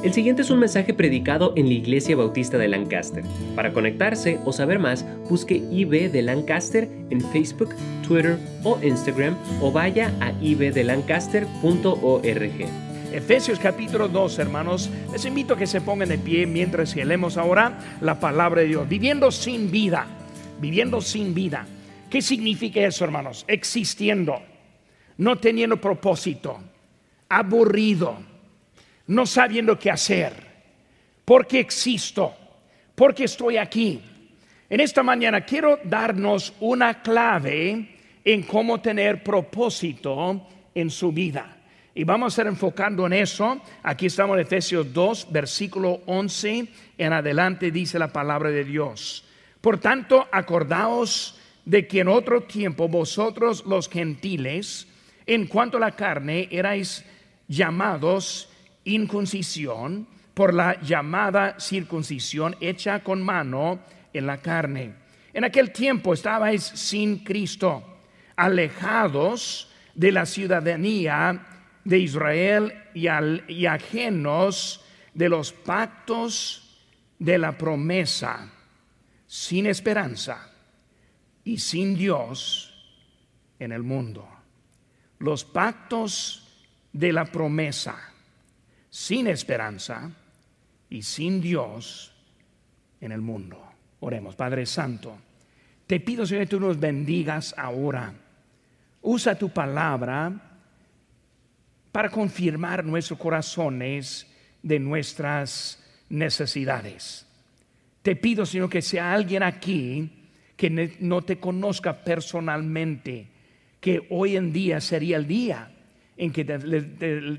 El siguiente es un mensaje predicado en la Iglesia Bautista de Lancaster. Para conectarse o saber más, busque IB de Lancaster en Facebook, Twitter o Instagram o vaya a ibdelancaster.org. Efesios capítulo 2, hermanos, les invito a que se pongan de pie mientras leemos ahora la palabra de Dios. Viviendo sin vida, viviendo sin vida. ¿Qué significa eso, hermanos? Existiendo, no teniendo propósito, aburrido no sabiendo qué hacer, porque existo, porque estoy aquí. En esta mañana quiero darnos una clave en cómo tener propósito en su vida. Y vamos a estar enfocando en eso. Aquí estamos en Efesios 2, versículo 11 en adelante dice la palabra de Dios. Por tanto, acordaos de que en otro tiempo vosotros los gentiles, en cuanto a la carne, erais llamados inconsisión por la llamada circuncisión hecha con mano en la carne. En aquel tiempo estabais sin Cristo, alejados de la ciudadanía de Israel y, ajenos de los pactos de la promesa, sin esperanza y sin Dios en el mundo. Los pactos de la promesa sin esperanza y sin Dios en el mundo. Oremos, Padre Santo. Te pido, Señor, que tú nos bendigas ahora. Usa tu palabra para confirmar nuestros corazones de nuestras necesidades. Te pido, Señor, que sea alguien aquí que no te conozca personalmente, que hoy en día sería el día en que te,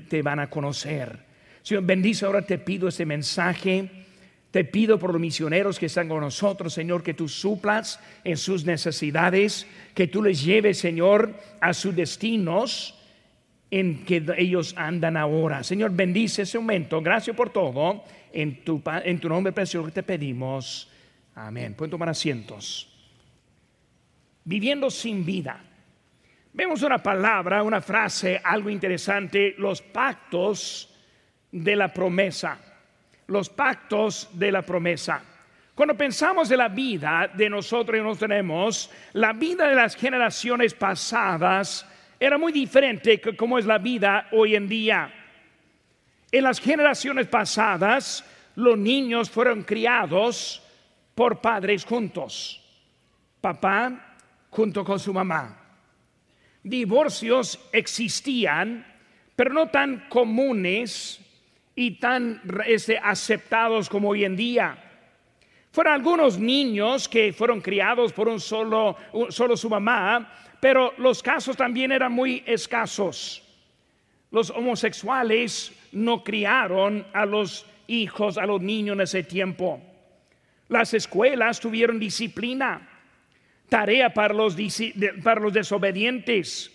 te van a conocer Señor, bendice ahora, te pido ese mensaje. Te pido por los misioneros que están con nosotros, Señor, que tú suplas en sus necesidades, que tú les lleves, Señor, a sus destinos en que ellos andan ahora. Señor, bendice ese momento. Gracias por todo. En tu, en tu nombre precioso te pedimos. Amén. Pueden tomar asientos. Viviendo sin vida. Vemos una palabra, una frase, algo interesante. Los pactos de la promesa, los pactos de la promesa. Cuando pensamos de la vida de nosotros y nos tenemos, la vida de las generaciones pasadas era muy diferente que como es la vida hoy en día. En las generaciones pasadas, los niños fueron criados por padres juntos, papá junto con su mamá. Divorcios existían, pero no tan comunes y tan este, aceptados como hoy en día. Fueron algunos niños que fueron criados por un solo, solo su mamá, pero los casos también eran muy escasos. Los homosexuales no criaron a los hijos, a los niños en ese tiempo. Las escuelas tuvieron disciplina, tarea para los, para los desobedientes,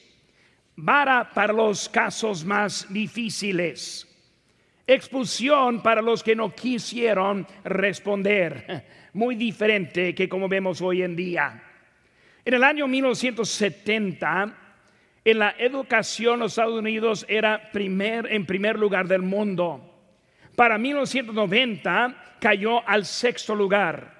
vara para los casos más difíciles expulsión para los que no quisieron responder. Muy diferente que como vemos hoy en día. En el año 1970, en la educación los Estados Unidos era primer, en primer lugar del mundo. Para 1990 cayó al sexto lugar.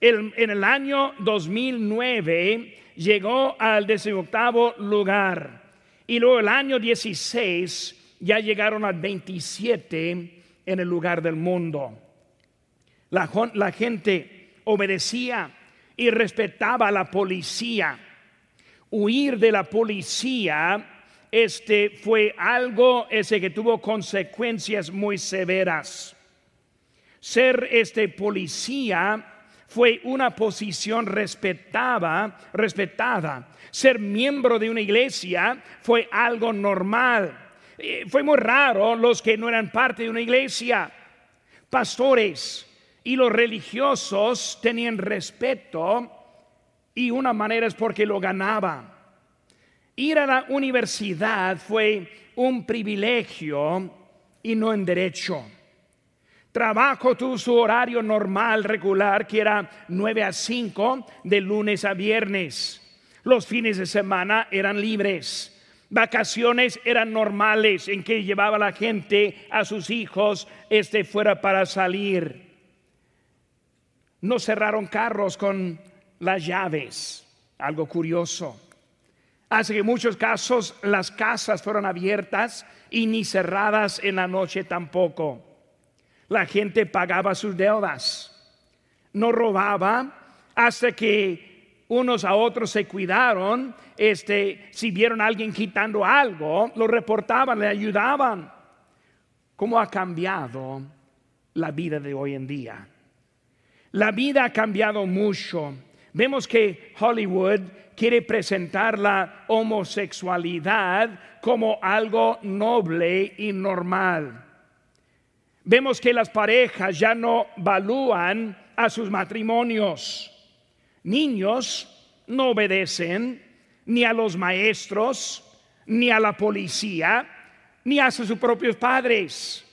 en el año 2009 llegó al decimoctavo lugar. Y luego el año 16 ya llegaron a 27 en el lugar del mundo. La, gente obedecía y respetaba a la policía. Huir de la policía este fue algo ese que tuvo consecuencias muy severas. Ser este policía fue una posición respetada, respetada. Ser miembro de una iglesia fue algo normal. Eh, fue muy raro los que no eran parte de una iglesia, pastores y los religiosos tenían respeto y una manera es porque lo ganaba. Ir a la universidad fue un privilegio y no en derecho. Trabajo tuvo su horario normal, regular, que era 9 a 5 de lunes a viernes. Los fines de semana eran libres Vacaciones eran normales en que llevaba la gente a sus hijos este fuera para salir. No cerraron carros con las llaves, algo curioso. Hace que en muchos casos las casas fueron abiertas y ni cerradas en la noche tampoco. La gente pagaba sus deudas, no robaba hasta que unos a otros se cuidaron, este, si vieron a alguien quitando algo, lo reportaban, le ayudaban. ¿Cómo ha cambiado la vida de hoy en día? La vida ha cambiado mucho. Vemos que Hollywood quiere presentar la homosexualidad como algo noble y normal. Vemos que las parejas ya no valúan a sus matrimonios. Niños no obedecen ni a los maestros, ni a la policía, ni a sus propios padres.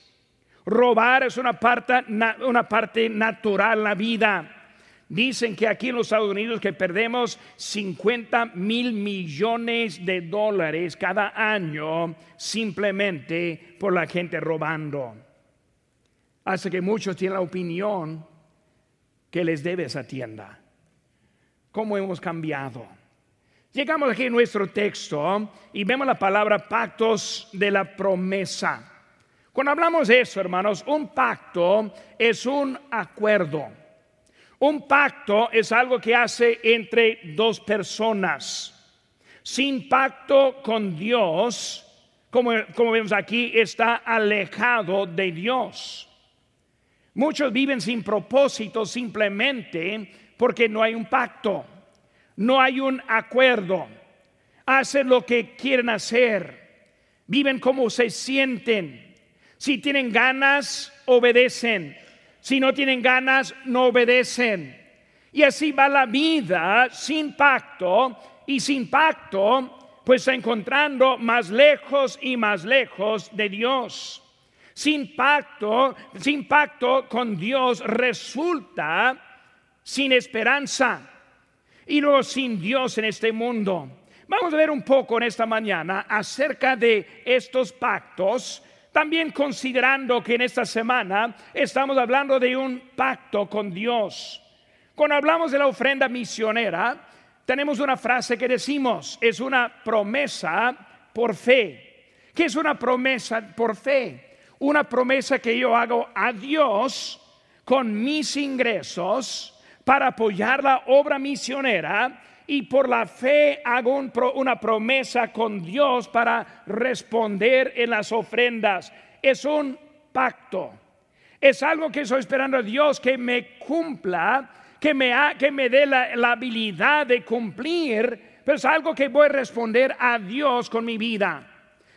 Robar es una parte, una parte natural en la vida. Dicen que aquí en los Estados Unidos que perdemos 50 mil millones de dólares cada año simplemente por la gente robando. Hace que muchos tienen la opinión que les debe esa tienda. ¿Cómo hemos cambiado? Llegamos aquí en nuestro texto y vemos la palabra pactos de la promesa. Cuando hablamos de eso, hermanos, un pacto es un acuerdo. Un pacto es algo que hace entre dos personas. Sin pacto con Dios, como, como vemos aquí, está alejado de Dios. Muchos viven sin propósito simplemente porque no hay un pacto, no hay un acuerdo. Hacen lo que quieren hacer, viven como se sienten. Si tienen ganas, obedecen. Si no tienen ganas, no obedecen. Y así va la vida sin pacto y sin pacto, pues encontrando más lejos y más lejos de Dios. Sin pacto, sin pacto con Dios resulta sin esperanza y luego sin Dios en este mundo. Vamos a ver un poco en esta mañana acerca de estos pactos también considerando que en esta semana estamos hablando de un pacto con Dios. Cuando hablamos de la ofrenda misionera, tenemos una frase que decimos, es una promesa por fe. ¿Qué es una promesa por fe? Una promesa que yo hago a Dios con mis ingresos para apoyar la obra misionera y por la fe hago una promesa con Dios para responder en las ofrendas. Es un pacto. Es algo que estoy esperando a Dios que me cumpla, que me, que me dé la, habilidad de cumplir, pero es algo que voy a responder a Dios con mi vida.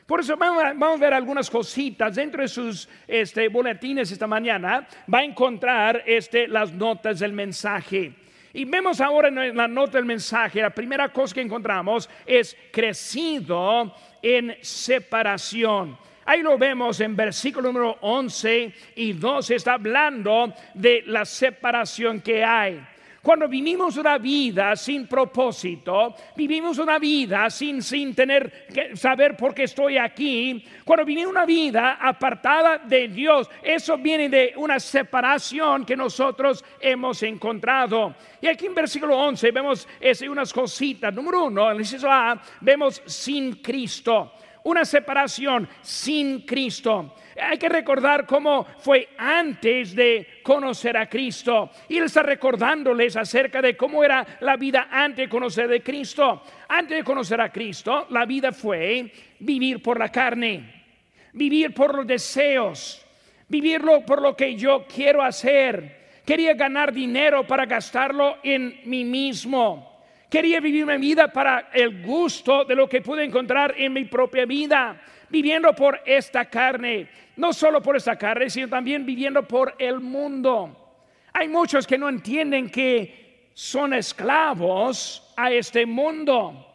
Por eso vamos a, ver algunas cositas dentro de sus este, boletines esta mañana. Va a encontrar este, las notas del mensaje. Y vemos ahora en la nota del mensaje, la primera cosa que encontramos es crecido en separación. Ahí lo vemos en versículo número 11 y 12, está hablando de la separación que hay. Cuando vivimos una vida sin propósito, vivimos una vida sin, sin tener que saber por qué estoy aquí, cuando vivimos una vida apartada de Dios, eso viene de una separación que nosotros hemos encontrado. Y aquí en versículo 11 vemos ese, unas cositas. Número uno, en el inciso A, vemos sin Cristo una separación sin Cristo. Hay que recordar cómo fue antes de conocer a Cristo. Y él está recordándoles acerca de cómo era la vida antes de conocer a Cristo. Antes de conocer a Cristo, la vida fue vivir por la carne, vivir por los deseos, vivirlo por lo que yo quiero hacer. Quería ganar dinero para gastarlo en mí mismo. Quería vivir mi vida para el gusto de lo que pude encontrar en mi propia vida, viviendo por esta carne, no solo por esta carne, sino también viviendo por el mundo. Hay muchos que no entienden que son esclavos a este mundo.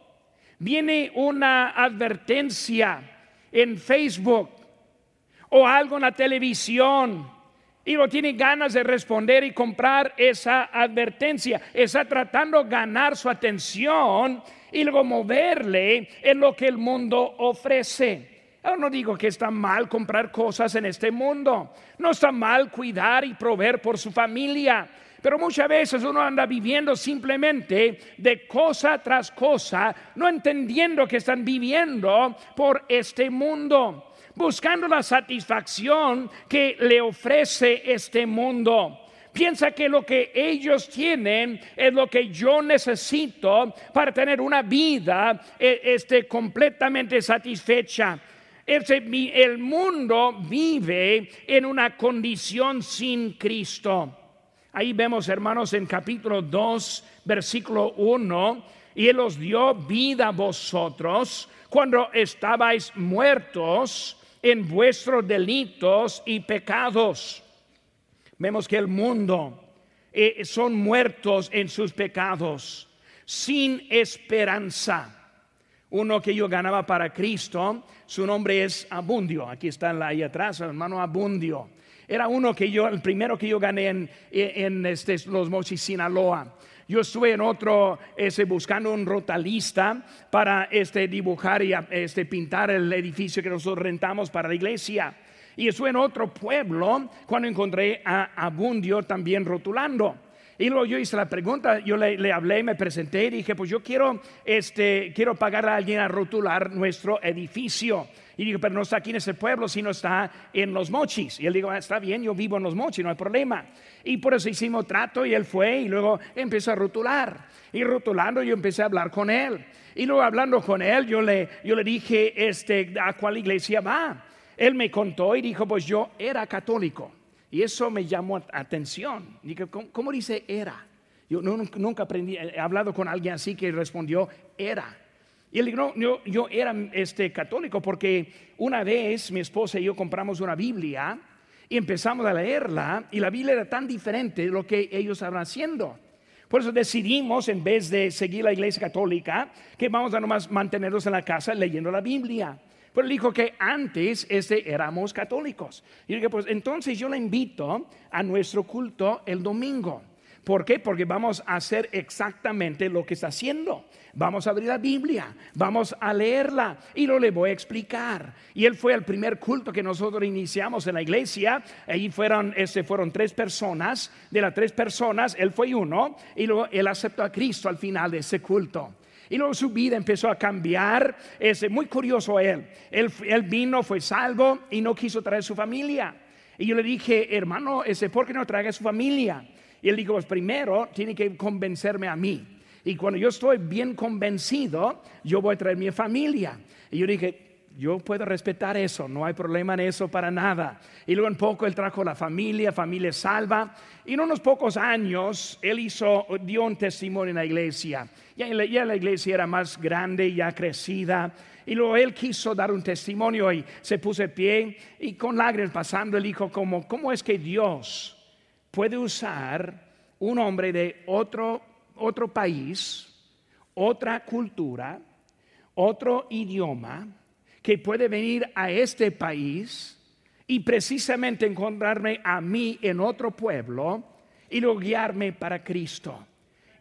Viene una advertencia en Facebook o algo en la televisión y no tiene ganas de responder y comprar esa advertencia. Está tratando de ganar su atención y luego moverle en lo que el mundo ofrece. Yo no digo que está mal comprar cosas en este mundo. No está mal cuidar y proveer por su familia. Pero muchas veces uno anda viviendo simplemente de cosa tras cosa, no entendiendo que están viviendo por este mundo buscando la satisfacción que le ofrece este mundo. Piensa que lo que ellos tienen es lo que yo necesito para tener una vida eh, este, completamente satisfecha. el mundo vive en una condición sin Cristo. Ahí vemos, hermanos, en capítulo 2, versículo 1, y Él os dio vida a vosotros cuando estabais muertos en vuestros delitos y pecados. Vemos que el mundo eh, son muertos en sus pecados, sin esperanza. Uno que yo ganaba para Cristo, su nombre es Abundio. Aquí está ahí atrás, hermano Abundio. Era uno que yo, el primero que yo gané en, en este, los Mochis, Sinaloa. Yo estuve en otro ese, buscando un rotalista para este, dibujar y este, pintar el edificio que nosotros rentamos para la iglesia. Y estuve en otro pueblo cuando encontré a Abundio también rotulando. Y luego yo hice la pregunta, yo le, hablé, me presenté y dije, pues yo quiero, este, quiero pagar a alguien a rotular nuestro edificio. Y digo, pero no está aquí en ese pueblo, sino está en los mochis. Y él dijo, ah, está bien, yo vivo en los mochis, no hay problema. Y por eso hicimos trato y él fue y luego empezó a rotular. Y rotulando yo empecé a hablar con él. Y luego hablando con él, yo le, yo le dije, este, ¿a cuál iglesia va? Él me contó y dijo, pues yo era católico. Y eso me llamó atención. Dije, ¿cómo, dice era? Yo nunca aprendí, he hablado con alguien así que respondió, era. Y él dijo, no, yo, era este, católico porque una vez mi esposa y yo compramos una Biblia y empezamos a leerla y la Biblia era tan diferente de lo que ellos estaban haciendo. Por eso decidimos, en vez de seguir la iglesia católica, que vamos a nomás mantenernos en la casa leyendo la Biblia. Pero dijo que antes este, éramos católicos. Y dije, pues entonces yo le invito a nuestro culto el domingo. ¿Por qué? Porque vamos a hacer exactamente lo que está haciendo. Vamos a abrir la Biblia, vamos a leerla y lo le voy a explicar. Y él fue al primer culto que nosotros iniciamos en la iglesia. Ahí fueron, este, fueron tres personas. De las tres personas, él fue uno y luego él aceptó a Cristo al final de ese culto. Y luego su vida empezó a cambiar. Es muy curioso él. él. Él vino, fue salvo y no quiso traer su familia. Y yo le dije, hermano, ese, ¿por qué no traiga su familia? Y él dijo, pues primero tiene que convencerme a mí. Y cuando yo estoy bien convencido, yo voy a traer mi familia. Y yo dije, yo puedo respetar eso, no hay problema en eso para nada. Y luego en poco él trajo la familia, familia salva. Y en unos pocos años él hizo, dio un testimonio en la iglesia. Ya, ya la iglesia era más grande, ya crecida. Y luego él quiso dar un testimonio y se puso de pie y con lágrimas pasando, él dijo como, ¿cómo es que Dios puede usar un hombre de otro, otro país, otra cultura, otro idioma, que puede venir a este país y precisamente encontrarme a mí en otro pueblo y luego guiarme para Cristo.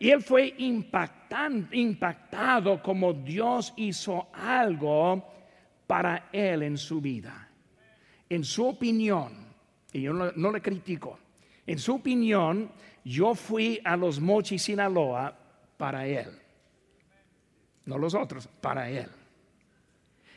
Y él fue impactado como Dios hizo algo para él en su vida. En su opinión, y yo no le critico, en su opinión, yo fui a los Mochis, Sinaloa, para él. No los otros, para él.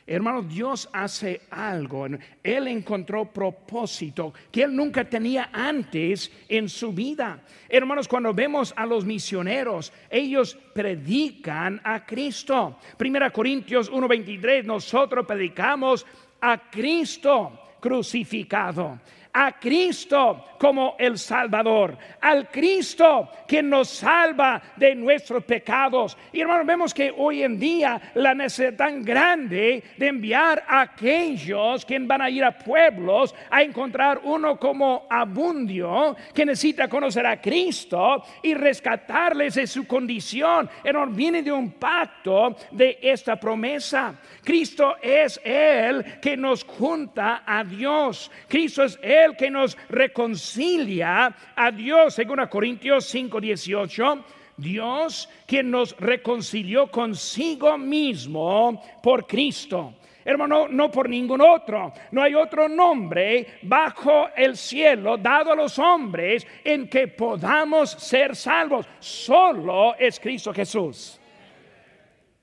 Hermano, Dios hace algo. Él encontró propósito que él nunca tenía antes en su vida. Hermanos, cuando vemos a los misioneros, ellos predican a Cristo. Primera Corintios 1:23, nosotros predicamos a Cristo crucificado a Cristo como el Salvador, al Cristo que nos salva de nuestros pecados. Y hermanos, vemos que hoy en día la necesidad tan grande de enviar a aquellos que van a ir a pueblos a encontrar uno como Abundio, que necesita conocer a Cristo y rescatarles de su condición. Hermanos, viene de un pacto de esta promesa. Cristo es el que nos junta a Dios. Cristo es el aquel que nos reconcilia a Dios, según a Corintios 5:18. Dios quien nos reconcilió consigo mismo por Cristo. Hermano, no por ningún otro. No hay otro nombre bajo el cielo dado a los hombres en que podamos ser salvos. Solo es Cristo Jesús.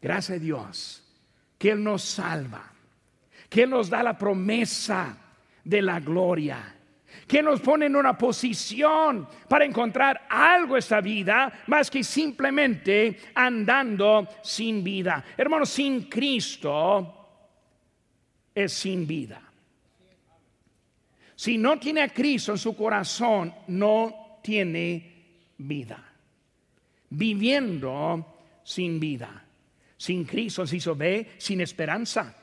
Gracias a Dios que Él nos salva, que Él nos da la promesa de la gloria que nos pone en una posición para encontrar algo esta vida más que simplemente andando sin vida. Hermanos, sin Cristo es sin vida. Si no tiene a Cristo en su corazón, no tiene vida. Viviendo sin vida. Sin Cristo, se ve, sin esperanza.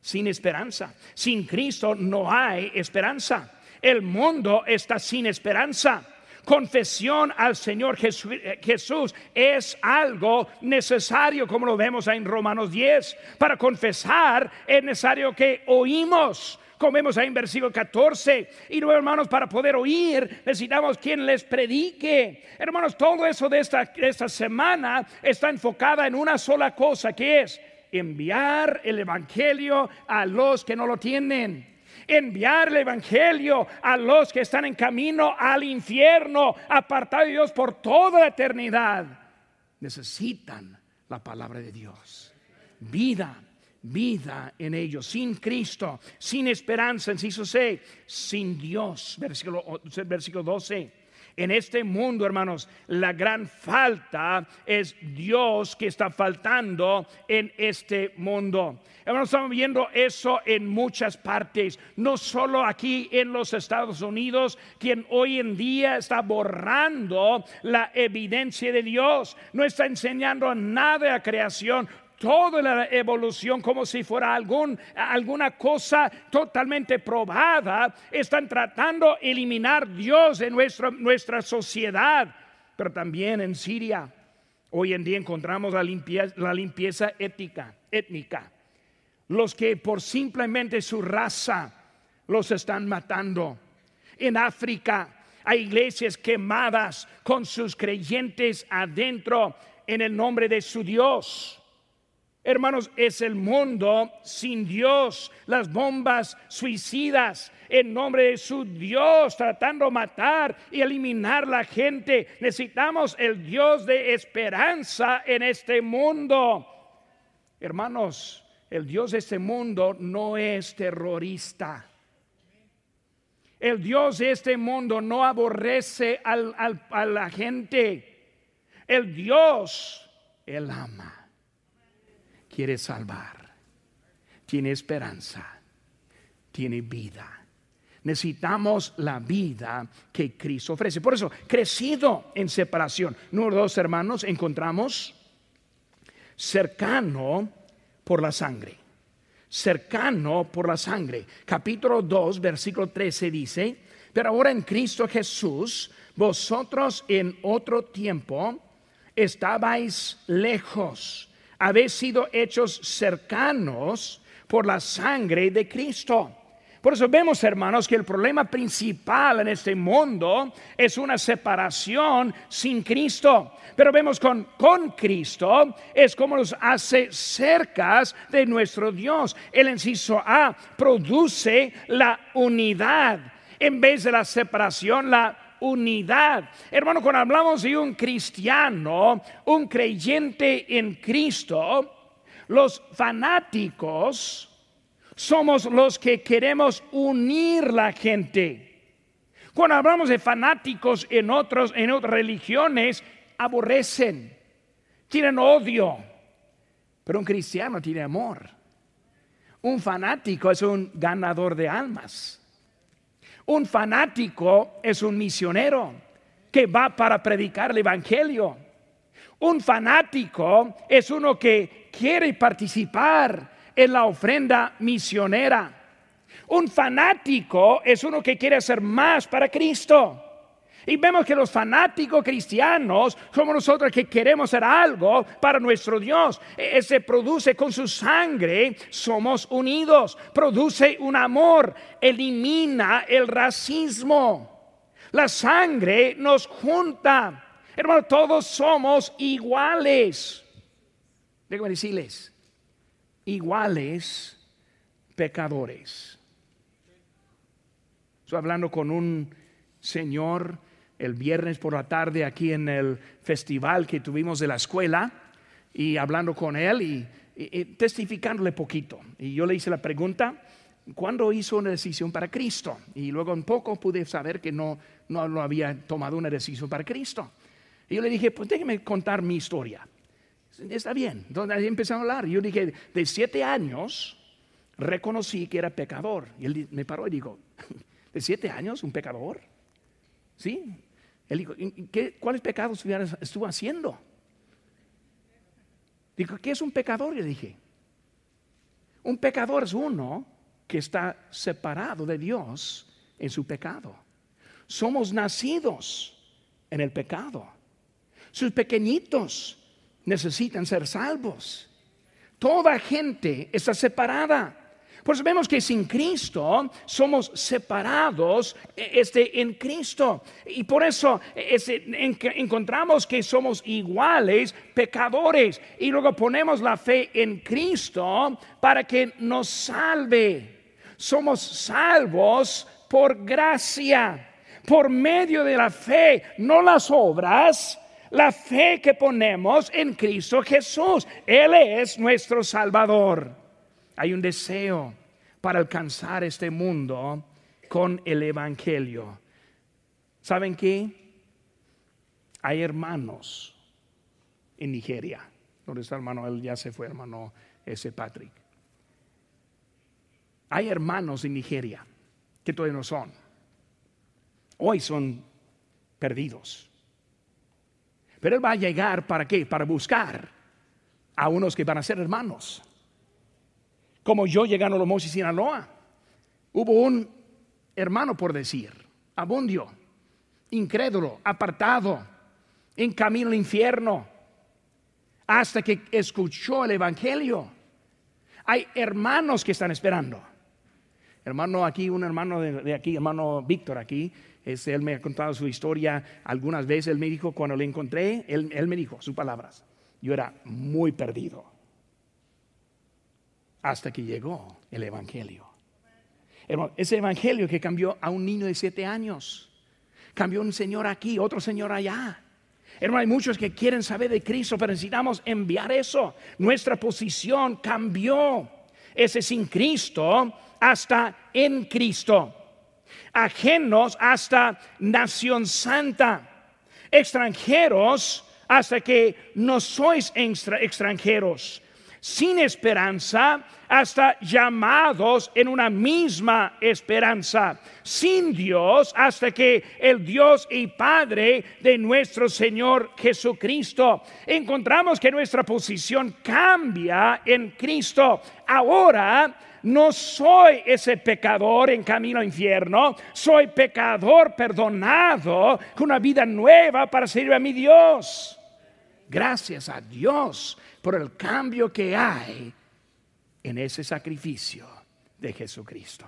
Sin esperanza. Sin Cristo no hay esperanza. El mundo está sin esperanza. Confesión al Señor eh, Jesús es algo necesario, como lo vemos en Romanos 10. Para confesar es necesario que oímos como vemos ahí en versículo 14. Y luego, hermanos, para poder oír, necesitamos quien les predique. Hermanos, todo eso de esta, de esta semana está enfocada en una sola cosa, que es enviar el Evangelio a los que no lo tienen enviar el Evangelio a los que están en camino al infierno, apartados de Dios por toda la eternidad. Necesitan la palabra de Dios. Vida, vida en ellos, sin Cristo, sin esperanza, inciso C, sin Dios, versículo, versículo 12. En este mundo, hermanos, la gran falta es Dios que está faltando en este mundo. Hermanos, estamos viendo eso en muchas partes, no solo aquí en los Estados Unidos, quien hoy en día está borrando la evidencia de Dios, no está enseñando nada la creación, toda la evolución como si fuera algún, alguna cosa totalmente probada. Están tratando de eliminar Dios de nuestra, nuestra sociedad, pero también en Siria. Hoy en día encontramos la limpieza, la limpieza ética, étnica. Los que por simplemente su raza los están matando. En África hay iglesias quemadas con sus creyentes adentro en el nombre de su Dios. Hermanos, es el mundo sin Dios, las bombas suicidas en nombre de su Dios, tratando de matar y eliminar la gente. Necesitamos el Dios de esperanza en este mundo. Hermanos, el Dios de este mundo no es terrorista. El Dios de este mundo no aborrece a la gente. El Dios, Él ama quiere salvar, tiene esperanza, tiene vida. Necesitamos la vida que Cristo ofrece. Por eso, crecido en separación. Número dos, hermanos, encontramos cercano por la sangre. Cercano por la sangre. Capítulo 2, versículo 13 dice, pero ahora en Cristo Jesús, vosotros en otro tiempo estabais lejos habéis sido hechos cercanos por la sangre de Cristo. Por eso vemos, hermanos, que el problema principal en este mundo es una separación sin Cristo. Pero vemos con, con Cristo es como nos hace cercas de nuestro Dios. El inciso A produce la unidad en vez de la separación, la unidad. Hermano, cuando hablamos de un cristiano, un creyente en Cristo, los fanáticos somos los que queremos unir la gente. Cuando hablamos de fanáticos en otros en otras religiones, aborrecen, tienen odio. Pero un cristiano tiene amor. Un fanático es un ganador de almas. Un fanático es un misionero que va para predicar el Evangelio. Un fanático es uno que quiere participar en la ofrenda misionera. Un fanático es uno que quiere hacer más para Cristo. Y vemos que los fanáticos cristianos somos nosotros que queremos hacer algo para nuestro Dios. E, se produce con su sangre, somos unidos, produce un amor, elimina el racismo. La sangre nos junta. Hermano, todos somos iguales. Déjame decirles, iguales pecadores. Estoy hablando con un señor el viernes por la tarde aquí en el festival que tuvimos de la escuela y hablando con él y, testificándole poquito. Y yo le hice la pregunta, ¿cuándo hizo una decisión para Cristo? Y luego un poco pude saber que no, no, no había tomado una decisión para Cristo. Y yo le dije, pues déjeme contar mi historia. Está bien. Entonces empezamos a hablar. Yo dije, de siete años reconocí que era pecador. Y él me paró y dijo, ¿de siete años un pecador? Sí, él dijo, ¿qué, ¿cuáles pecados estuvo haciendo? Dijo, ¿qué es un pecador? le dije, un pecador es uno que está separado de Dios en su pecado. Somos nacidos en el pecado. Sus pequeñitos necesitan ser salvos. Toda gente está separada. Por eso vemos que sin Cristo somos separados e, este, en Cristo. Y por eso este, encontramos que somos iguales pecadores. Y luego ponemos la fe en Cristo para que nos salve. Somos salvos por gracia, por medio de la fe, no las obras. La fe que ponemos en Cristo Jesús. Él es nuestro Salvador. Hay un deseo para alcanzar este mundo con el Evangelio. ¿Saben qué? Hay hermanos en Nigeria. ¿Dónde está hermano? Él ya se fue, hermano ese Patrick. Hay hermanos en Nigeria que todavía no son. Hoy son perdidos. Pero Él va a llegar para qué? Para buscar a unos que van a ser hermanos como yo llegando a y Sinaloa. Hubo un hermano, por decir, abundio, incrédulo, apartado, en camino al infierno, hasta que escuchó el Evangelio. Hay hermanos que están esperando. Hermano aquí, un hermano de, aquí, hermano Víctor aquí, él me ha contado su historia algunas veces. Él me dijo, cuando le encontré, él, él me dijo sus palabras, yo era muy perdido hasta que llegó el Evangelio. ese Evangelio que cambió a un niño de siete años, cambió un señor aquí, otro señor allá. Hermano, hay muchos que quieren saber de Cristo, pero necesitamos enviar eso. Nuestra posición cambió. Ese sin Cristo hasta en Cristo. Ajenos hasta nación santa. Extranjeros hasta que no sois extranjeros sin esperanza hasta llamados en una misma esperanza, sin Dios hasta que el Dios y Padre de nuestro Señor Jesucristo. Encontramos que nuestra posición cambia en Cristo. Ahora no soy ese pecador en camino al infierno, soy pecador perdonado con una vida nueva para servir a mi Dios. Gracias a Dios por el cambio que hay en ese sacrificio de Jesucristo.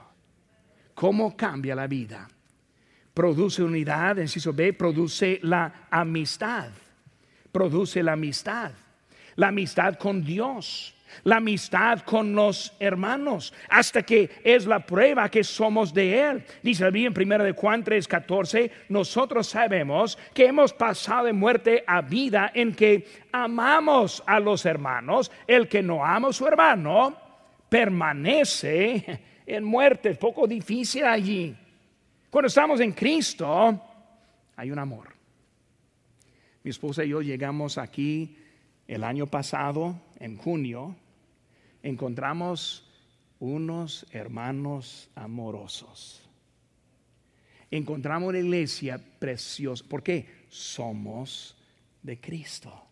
¿Cómo cambia la vida? Produce unidad, inciso B, produce la amistad. Produce la amistad. La amistad con Dios la amistad con los hermanos, hasta que es la prueba que somos de Él. Dice la en 1 de Juan 3, 14, nosotros sabemos que hemos pasado de muerte a vida en que amamos a los hermanos. El que no ama a su hermano permanece en muerte. Es poco difícil allí. Cuando estamos en Cristo, hay un amor. Mi esposa y yo llegamos aquí el año pasado, en junio, encontramos unos hermanos amorosos. Encontramos una iglesia preciosa. ¿Por qué? Somos de Cristo.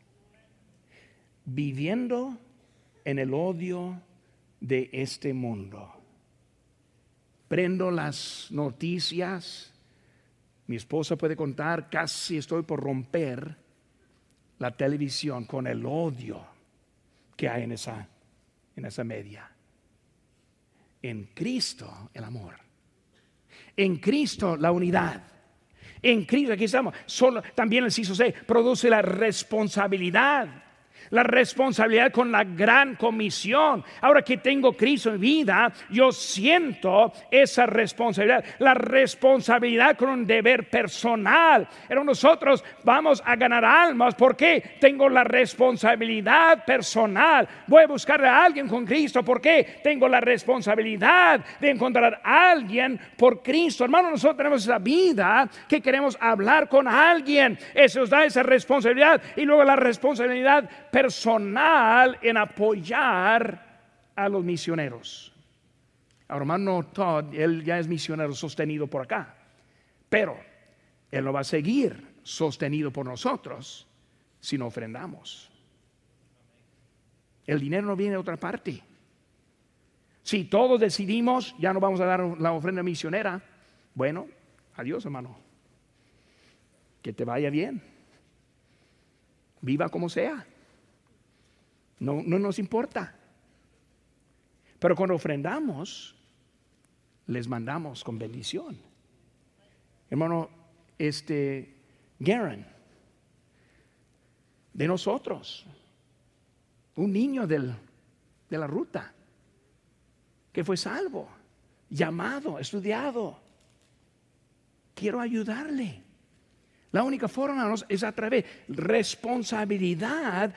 Viviendo en el odio de este mundo. Prendo las noticias Mi esposa puede contar, casi estoy por romper la televisión con el odio que hay en esa, en esa media. En Cristo el amor. En Cristo la unidad. En Cristo, aquí estamos. Solo, también el CISO C produce la responsabilidad la responsabilidad con la gran comisión. Ahora que tengo Cristo en vida, yo siento esa responsabilidad, la responsabilidad con un deber personal. Pero nosotros vamos a ganar almas porque tengo la responsabilidad personal. Voy a buscar a alguien con Cristo porque tengo la responsabilidad de encontrar a alguien por Cristo. Hermano, nosotros tenemos esa vida que queremos hablar con alguien. Eso nos da esa responsabilidad y luego la responsabilidad personal en apoyar a los misioneros. Hermano Todd, él ya es misionero sostenido por acá, pero él no va a seguir sostenido por nosotros si no ofrendamos. El dinero no viene de otra parte. Si todos decidimos, ya no vamos a dar la ofrenda misionera, bueno, adiós hermano. Que te vaya bien. Viva como sea. No, no nos importa. Pero cuando ofrendamos, les mandamos con bendición. Hermano, este Garen, de nosotros, un niño del, de la ruta, que fue salvo, llamado, estudiado. Quiero ayudarle. La única forma es a través responsabilidad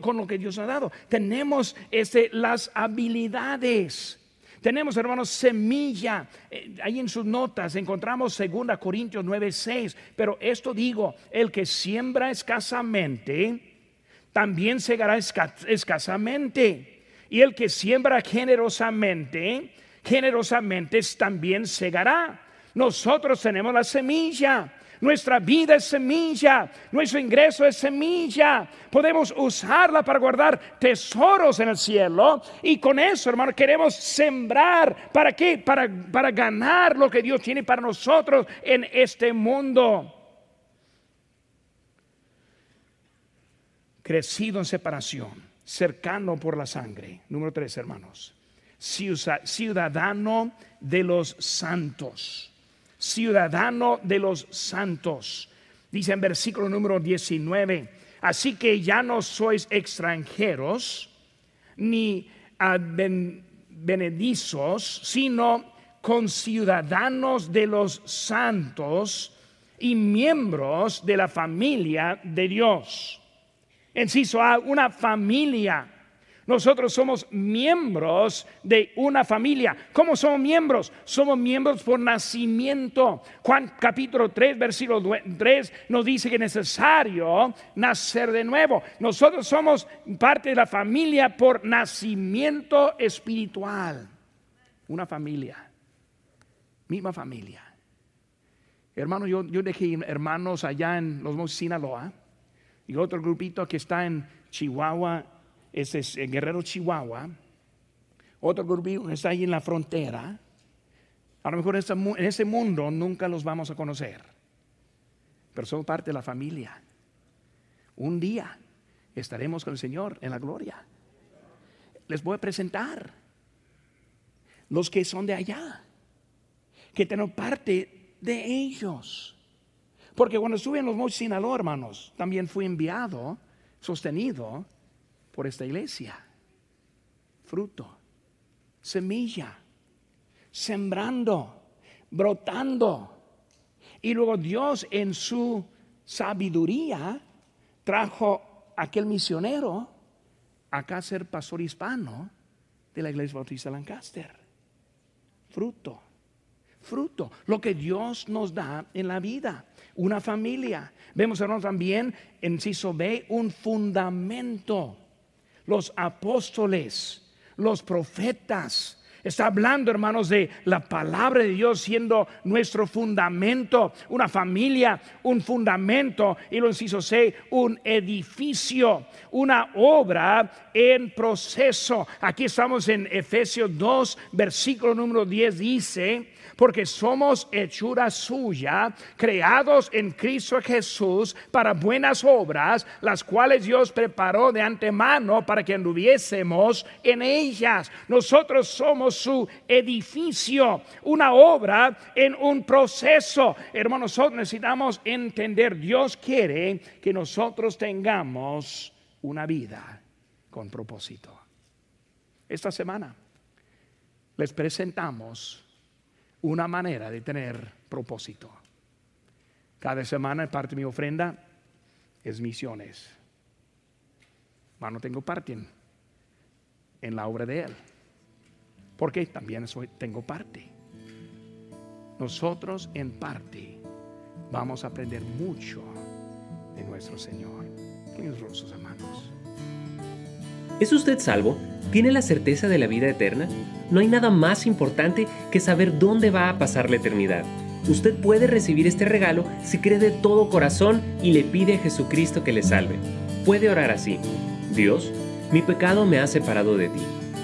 con lo que Dios ha dado. Tenemos este, las habilidades. Tenemos, hermanos, semilla. Eh, ahí en sus notas encontramos 2 Corintios 9, 6. Pero esto digo, el que siembra escasamente, también segará escasamente. Y el que siembra generosamente, generosamente también segará. Nosotros tenemos la semilla. Nuestra vida es semilla, nuestro ingreso es semilla. Podemos usarla para guardar tesoros en el cielo y con eso, hermano, queremos sembrar. ¿Para qué? Para, para ganar lo que Dios tiene para nosotros en este mundo. Crecido en separación, cercano por la sangre. Número tres, hermanos. Ciudadano de los santos ciudadano de los santos. Dice en versículo número 19, así que ya no sois extranjeros ni benedizos, sino conciudadanos de los santos y miembros de la familia de Dios. Enciso A, una familia nosotros somos miembros de una familia. ¿Cómo somos miembros? Somos miembros por nacimiento. Juan capítulo 3, versículo 3 nos dice que es necesario nacer de nuevo. Nosotros somos parte de la familia por nacimiento espiritual. Una familia. Misma familia. Hermano, yo, yo dejé hermanos allá en Los Montes Sinaloa y otro grupito que está en Chihuahua ese es Guerrero, Chihuahua. Otro grupo está ahí en la frontera. A lo mejor en ese mundo nunca los vamos a conocer, pero son parte de la familia. Un día estaremos con el Señor en la gloria. Les voy a presentar los que son de allá, que tenemos parte de ellos. Porque cuando estuve en los Montes Sinaloa, hermanos, también fui enviado, sostenido por esta iglesia. Fruto, semilla, sembrando, brotando. Y luego Dios en su sabiduría trajo aquel misionero acá a ser pastor hispano de la iglesia bautista Lancaster. Fruto, fruto, lo que Dios nos da en la vida, una familia. Vemos hermanos también en Ciso B un fundamento los apóstoles, los profetas. Está hablando, hermanos, de la palabra de Dios siendo nuestro fundamento, una familia, un fundamento, y lo inciso C, un edificio, una obra en proceso. Aquí estamos en Efesios 2, versículo número 10, dice, porque somos hechura suya, creados en Cristo Jesús para buenas obras, las cuales Dios preparó de antemano para que anduviésemos en ellas. Nosotros somos su edificio, una obra en un proceso. Hermanos, nosotros necesitamos entender, Dios quiere que nosotros tengamos una vida con propósito. Esta semana les presentamos una manera de tener propósito. Cada semana parte de mi ofrenda es misiones. no tengo parte en, la obra de Él. Porque también soy, tengo parte. Nosotros en parte vamos a aprender mucho de nuestro Señor. Rostros, hermanos. ¿Es usted salvo? ¿Tiene la certeza de la vida eterna? No hay nada más importante que saber dónde va a pasar la eternidad. Usted puede recibir este regalo si cree de todo corazón y le pide a Jesucristo que le salve. Puede orar así. Dios, mi pecado me ha separado de ti,